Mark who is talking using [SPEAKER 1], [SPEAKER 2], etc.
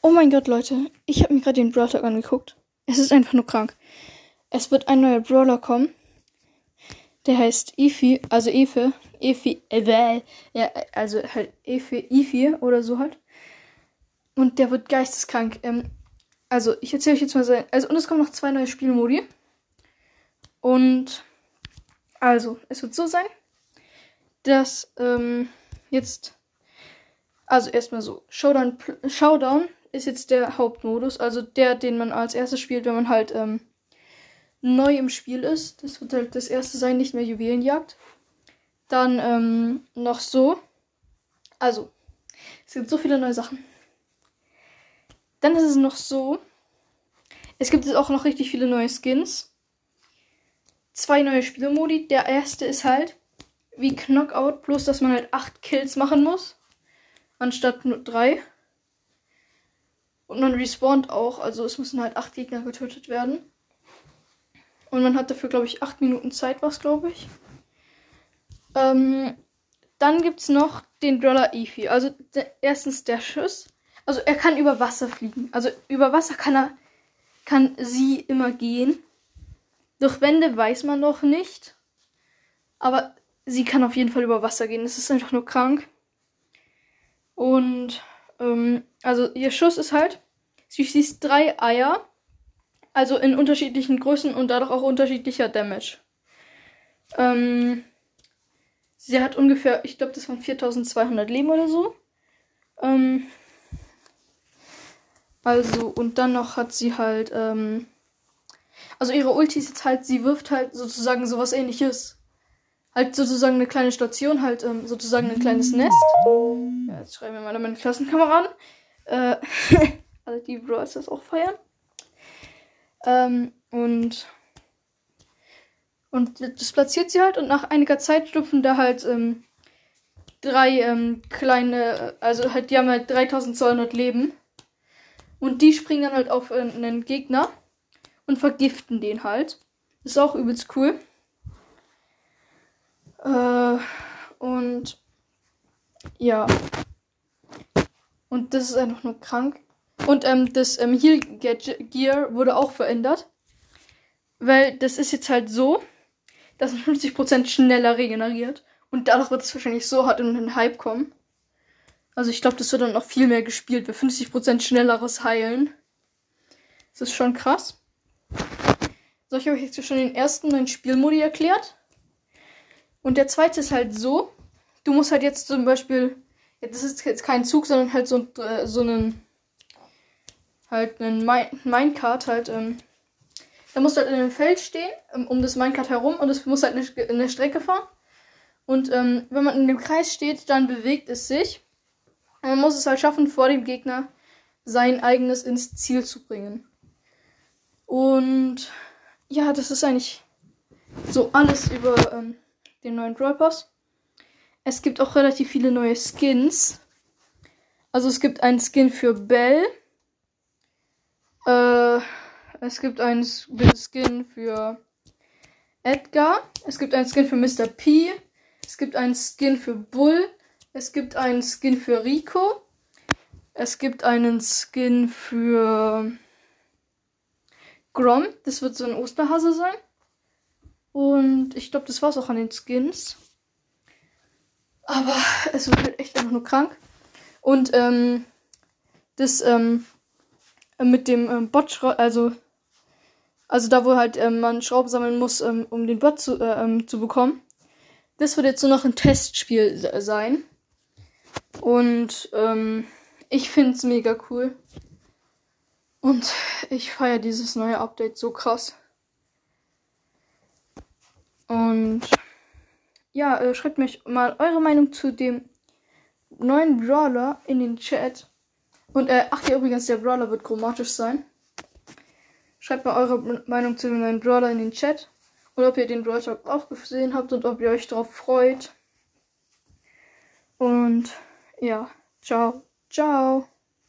[SPEAKER 1] Oh mein Gott, Leute. Ich habe mir gerade den Brawl Talk angeguckt. Es ist einfach nur krank. Es wird ein neuer Brawler kommen. Der heißt Efi, also Efe. Efi, äh, ja, also halt Efe, Efi oder so halt. Und der wird geisteskrank. Ähm, also, ich erzähle euch jetzt mal sein. Also, und es kommen noch zwei neue Spielmodi. Und, also, es wird so sein, dass, ähm, jetzt, also erstmal so, Showdown, Showdown ist jetzt der Hauptmodus, also der, den man als erstes spielt, wenn man halt ähm, neu im Spiel ist. Das wird halt das erste sein, nicht mehr Juwelenjagd. Dann ähm, noch so. Also, es gibt so viele neue Sachen. Dann ist es noch so. Es gibt jetzt auch noch richtig viele neue Skins. Zwei neue Spielmodi. Der erste ist halt wie Knockout, bloß dass man halt acht Kills machen muss. Anstatt nur drei. Und man respawnt auch, also es müssen halt acht Gegner getötet werden. Und man hat dafür, glaube ich, acht Minuten Zeit, was glaube ich. Ähm, dann gibt es noch den Brawler Eevee. Also der, erstens der Schuss. Also er kann über Wasser fliegen. Also über Wasser kann er, kann sie immer gehen. Durch Wände weiß man noch nicht. Aber sie kann auf jeden Fall über Wasser gehen. Es ist einfach nur krank. Und ähm, also ihr Schuss ist halt, sie schießt drei Eier, also in unterschiedlichen Größen und dadurch auch unterschiedlicher Damage. Ähm, sie hat ungefähr, ich glaube, das waren 4200 Leben oder so. Ähm, also, und dann noch hat sie halt, ähm, also ihre Ulti ist jetzt halt, sie wirft halt sozusagen sowas ähnliches halt sozusagen eine kleine Station, halt ähm, sozusagen ein kleines Nest. Ja, jetzt schreiben wir mal meine Klassenkameraden. Äh, alle die Bros das auch feiern. Ähm, und und das platziert sie halt und nach einiger Zeit schlüpfen da halt ähm, drei ähm, kleine, also halt, die haben halt 3200 Leben. Und die springen dann halt auf äh, einen Gegner und vergiften den halt. ist auch übelst cool. Äh, und ja. Und das ist einfach nur krank. Und ähm, das ähm, Heal Gear wurde auch verändert. Weil das ist jetzt halt so, dass man 50% schneller regeneriert. Und dadurch wird es wahrscheinlich so hart in den Hype kommen. Also ich glaube, das wird dann noch viel mehr gespielt, weil 50% schnelleres Heilen. Das ist schon krass. So, ich habe jetzt schon den ersten neuen Spielmodi erklärt. Und der zweite ist halt so, du musst halt jetzt zum Beispiel, das ist jetzt kein Zug, sondern halt so, äh, so einen, halt einen Minecart halt, ähm, da musst du halt in einem Feld stehen, ähm, um das Minecart herum und es muss halt eine, eine Strecke fahren. Und ähm, wenn man in dem Kreis steht, dann bewegt es sich. Und man muss es halt schaffen, vor dem Gegner sein eigenes ins Ziel zu bringen. Und ja, das ist eigentlich so alles über ähm, den neuen Brawl Pass. Es gibt auch relativ viele neue Skins. Also es gibt einen Skin für Bell. Äh, es gibt einen Skin für Edgar. Es gibt einen Skin für Mr. P. Es gibt einen Skin für Bull. Es gibt einen Skin für Rico. Es gibt einen Skin für Grom. Das wird so ein Osterhase sein. Und ich glaube, das war's auch an den Skins. Aber es wird halt echt einfach nur krank. Und ähm, das ähm, mit dem ähm, Bot, also also da wo halt ähm, man Schrauben sammeln muss, ähm, um den Bot zu, äh, ähm, zu bekommen. Das wird jetzt nur noch ein Testspiel sein. Und ähm, ich finde es mega cool. Und ich feiere dieses neue Update so krass. Und ja, äh, schreibt mich mal eure Meinung zu dem neuen Brawler in den Chat. Und äh, ach ja, übrigens, der Brawler wird chromatisch sein. Schreibt mal eure Meinung zu dem neuen Brawler in den Chat. Und ob ihr den Brawl Talk auch gesehen habt und ob ihr euch darauf freut. Und ja, ciao, ciao.